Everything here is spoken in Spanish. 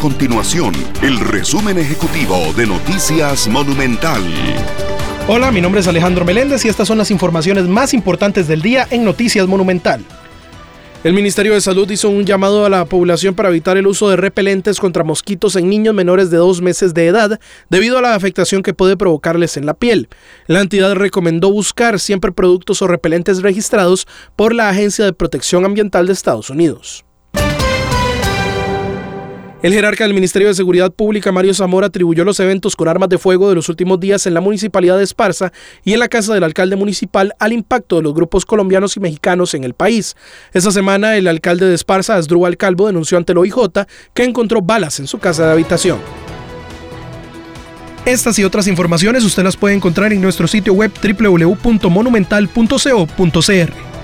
continuación el resumen ejecutivo de Noticias Monumental. Hola, mi nombre es Alejandro Meléndez y estas son las informaciones más importantes del día en Noticias Monumental. El Ministerio de Salud hizo un llamado a la población para evitar el uso de repelentes contra mosquitos en niños menores de dos meses de edad debido a la afectación que puede provocarles en la piel. La entidad recomendó buscar siempre productos o repelentes registrados por la Agencia de Protección Ambiental de Estados Unidos. El jerarca del Ministerio de Seguridad Pública, Mario Zamora, atribuyó los eventos con armas de fuego de los últimos días en la municipalidad de Esparza y en la casa del alcalde municipal al impacto de los grupos colombianos y mexicanos en el país. Esta semana, el alcalde de Esparza, Asdrúbal Calvo, denunció ante el OIJ que encontró balas en su casa de habitación. Estas y otras informaciones usted las puede encontrar en nuestro sitio web www.monumental.co.cr.